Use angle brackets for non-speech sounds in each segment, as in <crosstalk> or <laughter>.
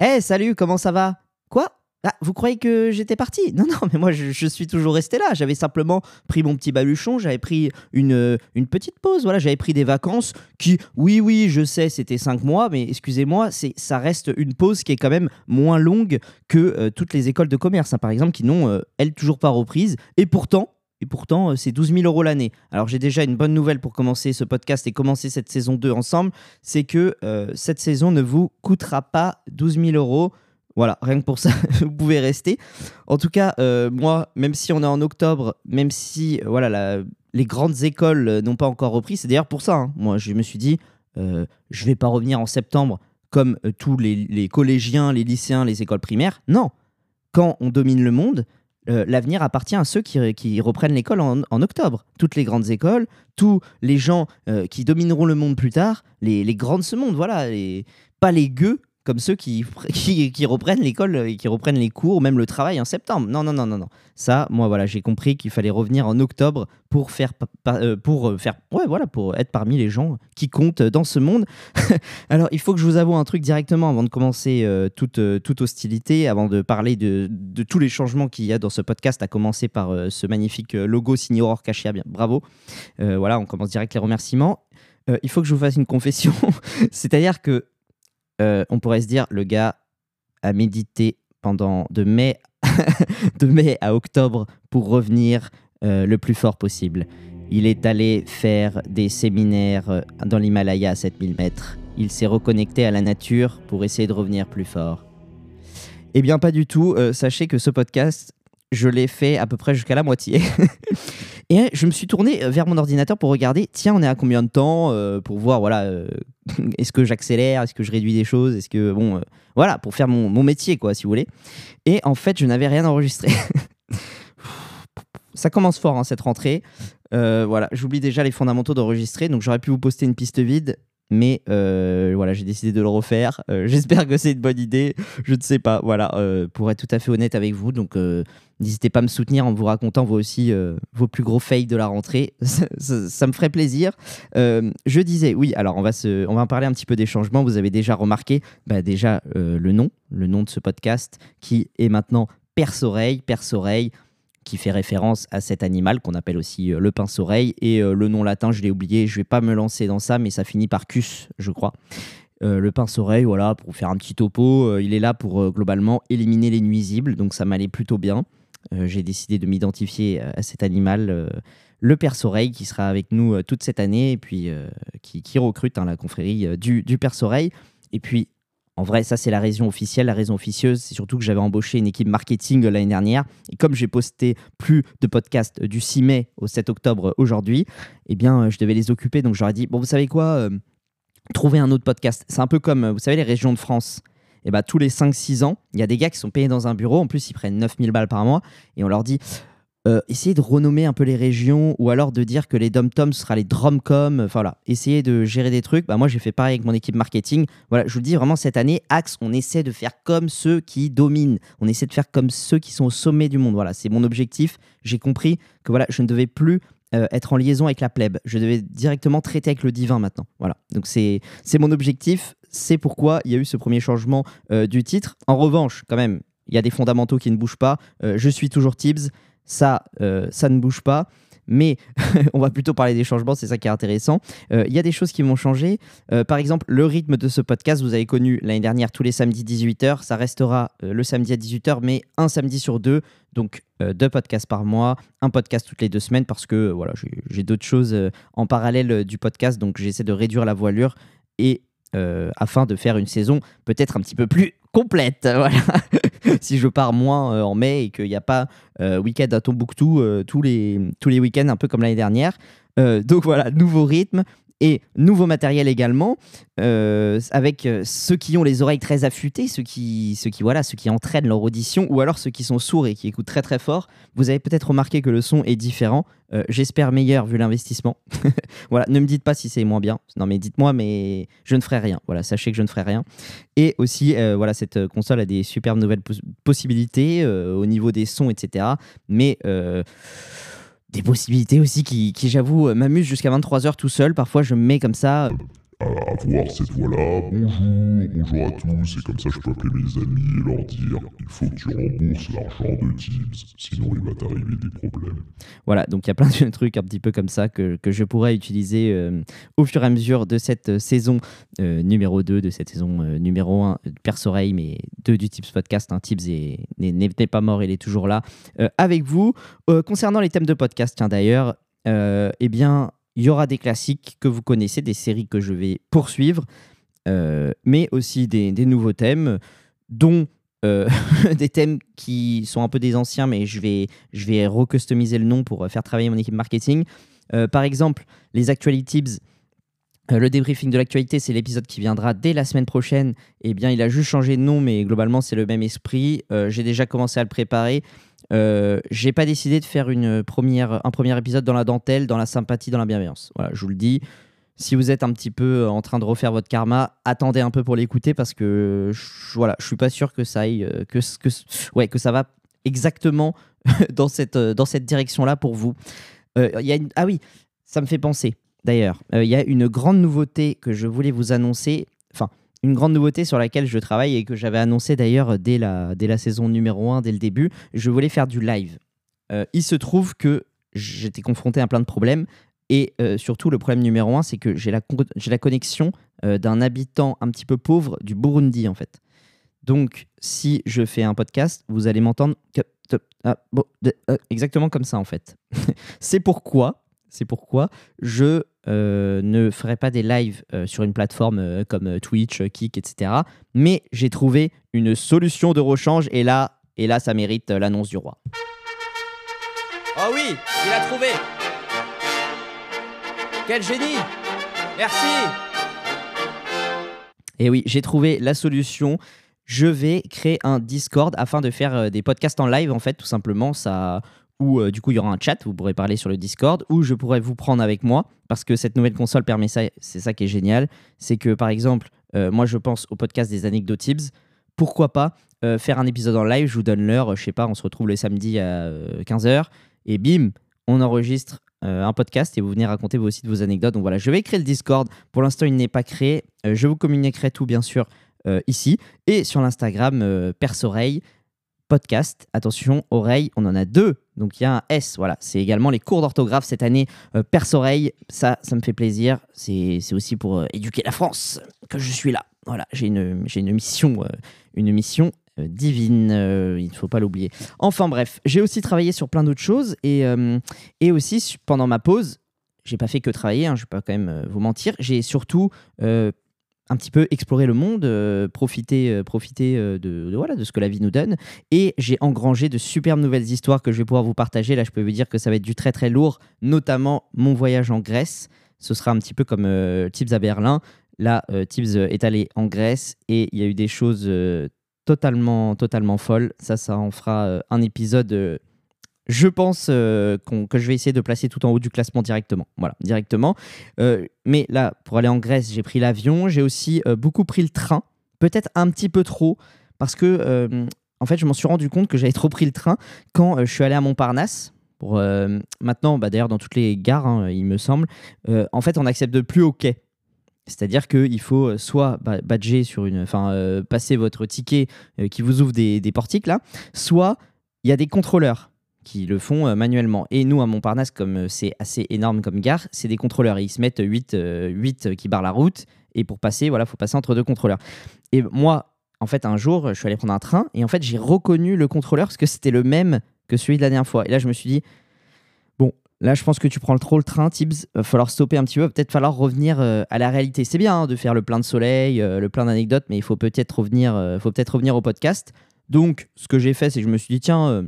Eh, salut, comment ça va? Quoi? Ah, vous croyez que j'étais parti? Non, non, mais moi je, suis toujours resté là. J'avais simplement pris mon petit baluchon, j'avais pris une, une petite pause, voilà, j'avais pris des vacances qui, oui, oui, je sais, c'était cinq mois, mais excusez-moi, c'est, ça reste une pause qui est quand même moins longue que euh, toutes les écoles de commerce, hein, par exemple, qui n'ont, euh, elles, toujours pas reprise. Et pourtant, et pourtant, euh, c'est 12 000 euros l'année. Alors j'ai déjà une bonne nouvelle pour commencer ce podcast et commencer cette saison 2 ensemble, c'est que cette saison ne vous coûtera pas 12 000 euros. Voilà, rien que pour ça, <laughs> vous pouvez rester. En tout cas, euh, moi, même si on est en octobre, même si euh, voilà, les grandes écoles euh, n'ont pas encore repris, c'est d'ailleurs pour ça. Hein. Moi, je me suis dit, je je vais pas revenir en septembre comme tous les, collégiens, les lycéens, les écoles primaires. Non, quand on domine le monde, l'avenir appartient à ceux qui, reprennent l'école en, octobre. Toutes les grandes écoles, tous les gens qui domineront le monde plus tard, les, les grands de ce monde, voilà, pas les gueux comme ceux <laughs> qui, qui, reprennent l'école et qui reprennent les cours ou même le travail en septembre. Non, non, non, non, non. Ça, moi, voilà, j'ai compris qu'il fallait revenir en octobre pour faire, euh, pour euh, faire, ouais, voilà, pour être parmi les gens qui comptent dans ce monde. <laughs> Alors, il faut que je vous avoue un truc directement avant de commencer euh, toute, toute hostilité, avant de parler de, de tous les changements qu'il y a dans ce podcast, à commencer par ce magnifique logo signé Aurore Cachia. Bravo. voilà, on commence direct les remerciements. il faut que je vous fasse une confession. <laughs> C'est-à-dire que euh, on pourrait se dire, le gars a médité pendant <laughs> de mai, à octobre pour revenir euh, le plus fort possible. Il est allé faire des séminaires euh, dans l'Himalaya à 7000 mètres. Il s'est reconnecté à la nature pour essayer de revenir plus fort. Eh bien, pas du tout. sachez que ce podcast, je l'ai fait à peu près jusqu'à la moitié. <laughs> Et je me suis tourné vers mon ordinateur pour regarder, tiens, on est à combien de temps pour voir, voilà, <laughs> est-ce que j'accélère Est-ce que je réduis des choses Est-ce que bon, euh, voilà, pour faire mon, métier, quoi, si vous voulez. Et en fait, je n'avais rien enregistré. <laughs> Ça commence fort hein, cette rentrée. Euh, voilà, j'oublie déjà les fondamentaux d'enregistrer, donc j'aurais pu vous poster une piste vide. Mais euh, voilà, j'ai décidé de le refaire. Euh, <laughs> j'espère que c'est une bonne idée. Je ne sais pas. Voilà, euh, pour être tout à fait honnête avec vous. Donc, n'hésitez pas à me soutenir en vous racontant vous aussi vos plus gros fails de la rentrée. <laughs> ça, me ferait plaisir. je disais, oui, alors on va, se, on va parler un petit peu des changements. Vous avez déjà remarqué, bah, déjà le nom, le nom de ce podcast qui est maintenant Perce-Oreille. Perce-Oreille qui fait référence à cet animal qu'on appelle aussi euh, le pince-oreille. Et euh, le nom latin, je l'ai oublié, je vais pas me lancer dans ça, mais ça finit par cus, je crois. Euh, le pince-oreille, voilà, pour faire un petit topo, il est là pour globalement éliminer les nuisibles, donc ça m'allait plutôt bien. J'ai décidé de m'identifier à cet animal, le perce-oreille, qui sera avec nous toute cette année, et puis qui, recrute hein, la confrérie du, du perce-oreille. Et puis en vrai, ça, c'est la raison officielle. La raison officieuse, c'est surtout que j'avais embauché une équipe marketing l'année dernière. Et comme j'ai posté plus de podcasts du 6 mai au 7 octobre aujourd'hui, eh bien, euh, je devais les occuper. Donc, j'aurais dit, bon, vous savez quoi euh, Trouver un autre podcast. C'est un peu comme, euh, vous savez, les régions de France. Et eh bah, tous les 5-6 ans, il y a des gars qui sont payés dans un bureau. En plus, ils prennent 9000 balles par mois. Et on leur dit euh, essayer de renommer un peu les régions ou alors de dire que les dom-toms sera les dromcom. Enfin voilà, essayer de gérer des trucs. Bah, moi, j'ai fait pareil avec mon équipe marketing. Voilà, je vous le dis vraiment, cette année, Axe, on essaie de faire comme ceux qui dominent. On essaie de faire comme ceux qui sont au sommet du monde. Voilà, c'est mon objectif. J'ai compris que voilà, je ne devais plus euh, être en liaison avec la plèbe. Je devais directement traiter avec le divin maintenant. Voilà, donc c'est mon objectif. C'est pourquoi il y a eu ce premier changement euh, du titre. En revanche, quand même, il y a des fondamentaux qui ne bougent pas. je suis toujours Tibbs ça, euh, ça ne bouge pas. Mais <laughs> on va plutôt parler des changements, c'est ça qui est intéressant. Euh, il y a des choses qui vont changer. Euh, par exemple, le rythme de ce podcast, vous avez connu l'année dernière tous les samedis 18h. Ça restera le samedi à 18h, mais un samedi sur deux. Donc deux podcasts par mois, un podcast toutes les deux semaines parce que voilà, j'ai d'autres choses en parallèle du podcast. Donc j'essaie de réduire la voilure et afin de faire une saison peut-être un petit peu plus complète. <laughs> Voilà. si je pars moins euh, en mai et qu'il n'y a pas euh, week-end à Tombouctou euh, tous les, tous les week-ends, un peu comme l'année dernière. donc voilà, nouveau rythme et nouveau matériel également, euh, avec euh, ceux qui ont les oreilles très affûtées, ceux qui, ceux qui voilà, ceux qui entraînent leur audition, ou alors ceux qui sont sourds et qui écoutent très très fort. Vous avez peut-être remarqué que le son est différent. Euh, j'espère meilleur vu l'investissement. <laughs> voilà, ne me dites pas si c'est moins bien. Non, mais dites-moi, mais je ne ferai rien. Voilà, sachez que je ne ferai rien. Et aussi, voilà, cette console a des superbes nouvelles possibilités au niveau des sons, etc. Mais des possibilités aussi qui, j'avoue, euh, m'amusent jusqu'à 23h tout seul. Parfois, je me mets comme ça à voir cette voie-là. Bonjour, bonjour à tous, et comme ça je peux appeler mes amis et leur dire il faut que tu rembourses l'argent de Tibbs, sinon il va t'arriver des problèmes. Voilà, donc il y a plein de trucs un petit peu comme ça que, que je pourrais utiliser euh, au fur et à mesure de cette euh, saison euh, numéro 2, de cette saison numéro 1 de Perce-Oreille, mais 2 du Tips Podcast. Hein, Tips n'est pas mort, il est toujours là avec vous. concernant les thèmes de podcast, tiens d'ailleurs, eh bien, il y aura des classiques que vous connaissez, des séries que je vais poursuivre, euh, mais aussi des, nouveaux thèmes, dont euh, <laughs> des thèmes qui sont un peu des anciens, mais je vais, je vais recustomiser le nom pour faire travailler mon équipe marketing. Euh, par exemple, les Actuality Tips. Le débriefing de l'actualité, c'est l'épisode qui viendra dès la semaine prochaine. Eh bien, il a juste changé de nom, mais globalement, c'est le même esprit. J'ai déjà commencé à le préparer. Euh, j'ai pas décidé de faire une première, un premier épisode dans la dentelle, dans la sympathie, dans la bienveillance. Voilà, je vous le dis. Si vous êtes un petit peu en train de refaire votre karma, attendez un peu pour l'écouter parce que je, voilà, je suis pas sûr que ça aille, euh, que, que, ouais, que ça va exactement <laughs> dans cette, euh, dans cette direction-là pour vous. y a ah oui, ça me fait penser. D'ailleurs, il y a une grande nouveauté que je voulais vous annoncer. Enfin, une grande nouveauté sur laquelle je travaille et que j'avais annoncé d'ailleurs dès la, dès la saison numéro 1, dès le début, je voulais faire du live. Euh, il se trouve que j'étais confronté à plein de problèmes et euh, surtout le problème numéro 1, c'est que j'ai la, la connexion euh, d'un habitant un petit peu pauvre du Burundi en fait. Donc si je fais un podcast, vous allez m'entendre ah, exactement comme ça en fait. <laughs> c'est pourquoi, c'est pourquoi je euh, ne ferai pas des lives euh, sur une plateforme euh, comme Twitch, Kik, etc. Mais j'ai trouvé une solution de rechange et là, et là ça mérite l'annonce du roi. Oh oui, il a trouvé Quel génie Merci Et oui, j'ai trouvé la solution. Je vais créer un Discord afin de faire des podcasts en live, en fait, tout simplement. Ça où euh, du coup il y aura un chat, vous pourrez parler sur le Discord, où je pourrais vous prendre avec moi, parce que cette nouvelle console permet ça, c'est ça qui est génial, c'est que par exemple, euh, moi je pense au podcast des anecdotes pourquoi pas euh, faire un épisode en live, je vous donne l'heure, je sais pas, on se retrouve le samedi à 15h, et bim, on enregistre un podcast et vous venez raconter vous aussi de vos anecdotes. Donc voilà, je vais créer le Discord, pour l'instant il n'est pas créé, je vous communiquerai tout bien sûr ici, et sur l'Instagram Perce-Oreille, podcast. Attention, oreille, on en a deux. Donc il y a un S, voilà. C'est également les cours d'orthographe cette année, euh, perce-oreille. Ça, ça me fait plaisir. C'est aussi pour euh, éduquer la France que je suis là. Voilà, j'ai une, une mission, euh, une mission divine, il ne faut pas l'oublier. Enfin bref, j'ai aussi travaillé sur plein d'autres choses et, et aussi pendant ma pause, j'ai pas fait que travailler, hein, je vais pas quand même vous mentir, j'ai surtout un petit peu explorer le monde, euh, profiter, euh, profiter euh, de, voilà, de ce que la vie nous donne. Et j'ai engrangé de superbes nouvelles histoires que je vais pouvoir vous partager. Là, je peux vous dire que ça va être du très très lourd, notamment mon voyage en Grèce. Ce sera un petit peu comme Tibbs à Berlin. Là, Tibbs est allé en Grèce et il y a eu des choses totalement, totalement folles. Ça, ça en fera un épisode je pense euh, que je vais essayer de placer tout en haut du classement directement. Voilà, directement. Euh, mais là, pour aller en Grèce, j'ai pris l'avion. J'ai aussi euh, beaucoup pris le train. Peut-être un petit peu trop. Parce que, en fait, je m'en suis rendu compte que j'avais trop pris le train quand je suis allé à Montparnasse. Pour, maintenant, bah, d'ailleurs, dans toutes les gares, hein, il me semble, en fait, on n'accepte plus au quai. C'est-à-dire qu'il faut soit badger sur une, enfin, passer votre ticket qui vous ouvre des, des portiques là, soit il y a des contrôleurs qui le font euh, manuellement. Et nous, à Montparnasse, comme euh, c'est assez énorme comme gare, c'est des contrôleurs. ils se mettent 8, 8 euh, qui barrent la route. Et pour passer, voilà, faut passer entre deux contrôleurs. Et moi, en fait, un jour, je suis allé prendre un train et en fait, j'ai reconnu le contrôleur parce que c'était le même que celui de la dernière fois. Et là, je me suis dit, bon, là, je pense que tu prends trop le train, Tibbs. Va falloir stopper un petit peu. Peut-être falloir revenir à la réalité. C'est bien hein, de faire le plein de soleil, le plein d'anecdotes, mais il faut peut-être revenir, faut peut-être revenir au podcast. Donc, ce que j'ai fait, c'est que je me suis dit, tiens,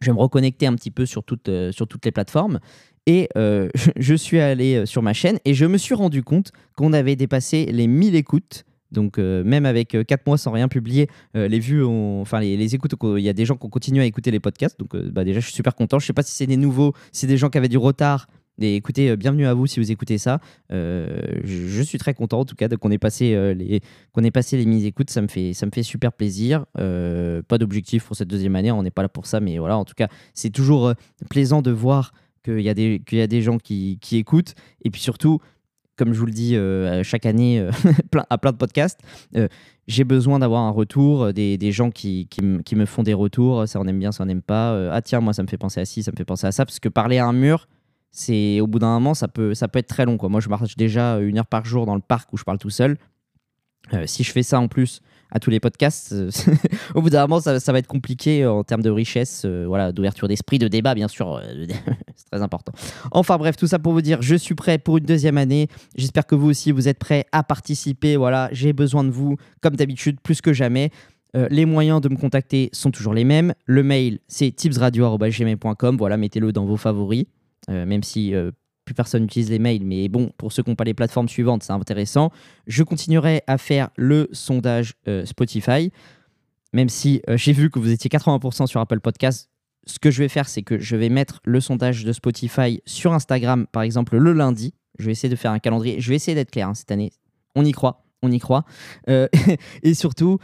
je vais me reconnecter un petit peu sur, toutes, euh, sur toutes les plateformes. Et euh, <laughs> je suis allé euh, sur ma chaîne et je me suis rendu compte qu'on avait dépassé les 1000 écoutes. Donc même avec 4 mois sans rien publier, les vues, enfin les, les, écoutes, il y a des gens qui ont continué à écouter les podcasts. Donc bah, déjà, je suis super content. Je ne sais pas si c'est des nouveaux, si c'est des gens qui avaient du retard. Et écoutez, bienvenue à vous si vous écoutez ça. Je, suis très content en tout cas qu'on ait passé les qu'on ait passé les mises écoutes. Ça me fait ça me fait super plaisir. pas d'objectif pour cette deuxième année, on n'est pas là pour ça, mais voilà. En tout cas, c'est toujours plaisant de voir qu'il y a des y a des gens qui, qui écoutent et puis surtout comme je vous le dis chaque année <laughs> à plein de podcasts, j'ai besoin d'avoir un retour, des, gens qui, qui, me font des retours, ça on aime bien, ça on n'aime pas. ah tiens, moi ça me fait penser à ci, ça me fait penser à ça, parce que parler à un mur, c'est au bout d'un moment, ça peut, ça peut être très long. Moi, je marche déjà une heure par jour dans le parc où je parle tout seul. si je fais ça en plus à tous les podcasts. Euh, <laughs> au bout d'un moment, ça, va être compliqué euh, en termes de richesse, euh, voilà, d'ouverture d'esprit, de débat, bien sûr. <laughs> c'est très important. Enfin bref, tout ça pour vous dire, je suis prêt pour une deuxième année. J'espère que vous aussi, vous êtes prêts à participer. Voilà, j'ai besoin de vous, comme d'habitude, plus que jamais. les moyens de me contacter sont toujours les mêmes. Le mail, c'est tipsradio.gmail.com. Voilà, mettez-le dans vos favoris. Même si plus personne n'utilise les mails, mais bon, pour ceux qui n'ont pas les plateformes suivantes, c'est intéressant. Je continuerai à faire le sondage euh, Spotify, même si euh, j'ai vu que vous étiez 80% sur Apple Podcast. Ce que je vais faire, c'est que je vais mettre le sondage de Spotify sur Instagram, par exemple, le lundi. Je vais essayer de faire un calendrier. Je vais essayer d'être clair hein, cette année. On y croit on y croit. Euh, <laughs> et surtout,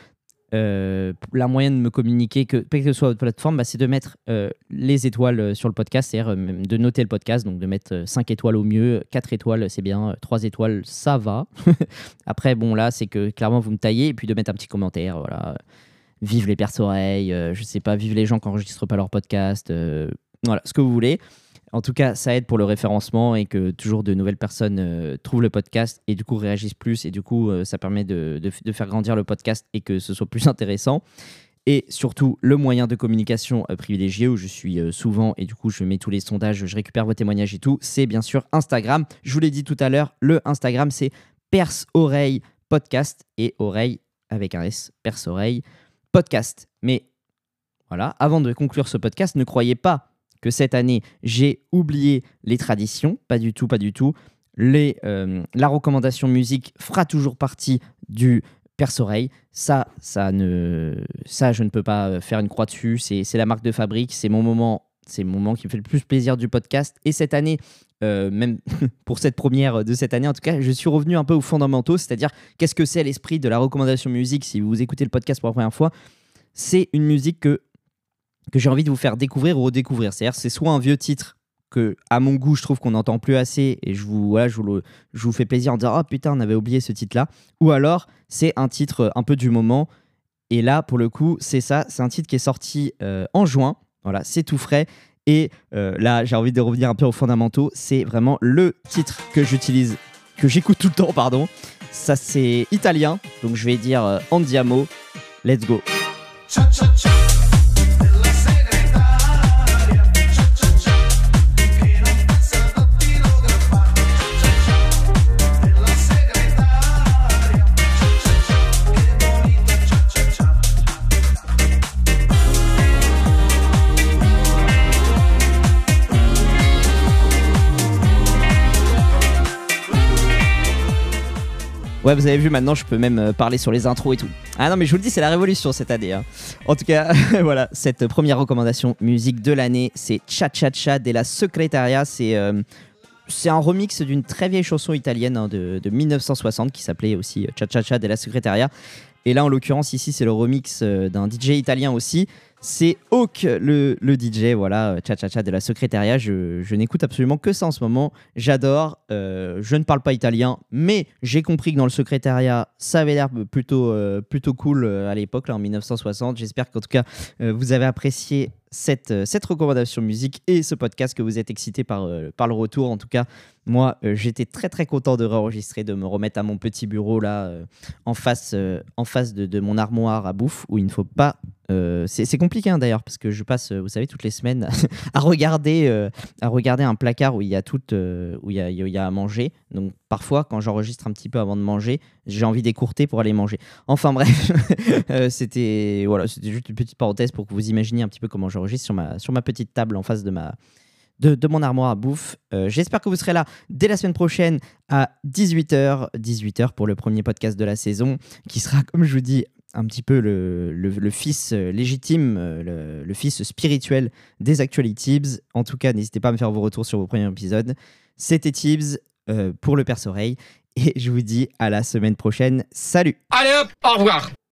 euh, la moyenne de me communiquer, que, quelle que soit votre plateforme, bah, c'est de mettre euh, les étoiles euh, sur le podcast, c'est-à-dire de noter le podcast, donc de mettre 5 étoiles au mieux, 4 étoiles c'est bien, 3 étoiles ça va. <laughs> Après, bon, là, c'est que clairement vous me taillez, et puis de mettre un petit commentaire, voilà. Vive les perces-oreilles, je sais pas, vive les gens qui n'enregistrent pas leur podcast, voilà, ce que vous voulez. En tout cas, ça aide pour le référencement et que toujours de nouvelles personnes euh, trouvent le podcast et du coup réagissent plus et du coup euh, ça permet de, faire grandir le podcast et que ce soit plus <laughs> intéressant. Et surtout, le moyen de communication euh, privilégié où je suis souvent et du coup je mets tous les sondages, je récupère vos témoignages et tout, c'est bien sûr Instagram. Je vous l'ai dit tout à l'heure, le Instagram c'est Perse Oreille Podcast et Oreille avec un S, Perse Oreille Podcast. Mais voilà, avant de conclure ce podcast, ne croyez pas que cette année, j'ai oublié les traditions. Pas du tout, pas du tout. Les, euh, la recommandation musique fera toujours partie du perce-oreille. Ça, ça, ne, ça, je ne peux pas faire une croix dessus. C'est la marque de fabrique. C'est mon moment. C'est mon moment qui me fait le plus plaisir du podcast. Et cette année, euh, même <laughs> pour cette première de cette année, en tout cas, je suis revenu un peu aux fondamentaux, c'est-à-dire qu'est-ce que c'est l'esprit de la recommandation musique? Si vous écoutez le podcast pour la première fois. C'est une musique que que j'ai envie de vous faire découvrir ou redécouvrir. C'est-à-dire, c'est soit un vieux titre que, à mon goût, je trouve qu'on n'entend plus assez et je vous, voilà, je vous, je vous fais plaisir en disant Oh putain, on avait oublié ce titre-là. Ou alors, c'est un titre un peu du moment. Et là, pour le coup, c'est ça. C'est un titre qui est sorti euh, en juin. Voilà, c'est tout frais. Et euh, là, j'ai envie de revenir un peu aux fondamentaux. C'est vraiment le titre que j'utilise, que j'écoute tout le temps, pardon. Ça, c'est italien. Donc, je vais dire euh, Andiamo. Let's go. Vous avez vu, maintenant je peux même euh, parler sur les intros et tout. Ah non, mais je vous le dis, c'est la révolution cette année. Hein. En tout cas, <laughs> voilà, cette première recommandation musique de l'année, c'est Cha Cha Cha de la Secretaria. C'est euh, un remix d'une très vieille chanson italienne hein, de, de, 1960 qui s'appelait aussi Cha Cha Cha de la Secretaria. Et là, en l'occurrence, ici, c'est le remix euh, d'un DJ italien aussi. C'est Hawk, le, DJ, voilà, cha cha cha de la secrétariat. Je, n'écoute absolument que ça en ce moment. J'adore. Euh, je ne parle pas italien, mais j'ai compris que dans le secrétariat, ça avait l'air plutôt, euh, plutôt cool à l'époque, en 1960. J'espère qu'en tout cas, vous avez apprécié cette, cette recommandation musique et ce podcast, que vous êtes excité par, par le retour. En tout cas, moi, euh, j'étais très très content de réenregistrer, de me remettre à mon petit bureau là, euh, en face, euh, en face de, mon armoire à bouffe, où il ne faut pas. C'est compliqué hein, d'ailleurs, parce que je passe, vous savez, toutes les semaines <laughs> à regarder, à regarder un placard où il y a tout, où il y a, à manger. Donc parfois, quand j'enregistre un petit peu avant de manger, j'ai envie d'écourter pour aller manger. Enfin <laughs> bref, c'était voilà, c'était juste une petite parenthèse pour que vous imaginiez un petit peu comment j'enregistre sur ma, sur ma petite table en face de ma de, mon armoire à bouffe. Euh, j'espère que vous serez là dès la semaine prochaine à 18h. 18h pour le premier podcast de la saison, qui sera, comme je vous dis, un petit peu le, fils euh, légitime, euh, le, fils spirituel des Actually Tibbs. En tout cas, n'hésitez pas à me faire vos retours sur vos premiers épisodes. C'était Tibbs pour le perce-oreille. Et je vous dis à la semaine prochaine. Salut Allez hop, au revoir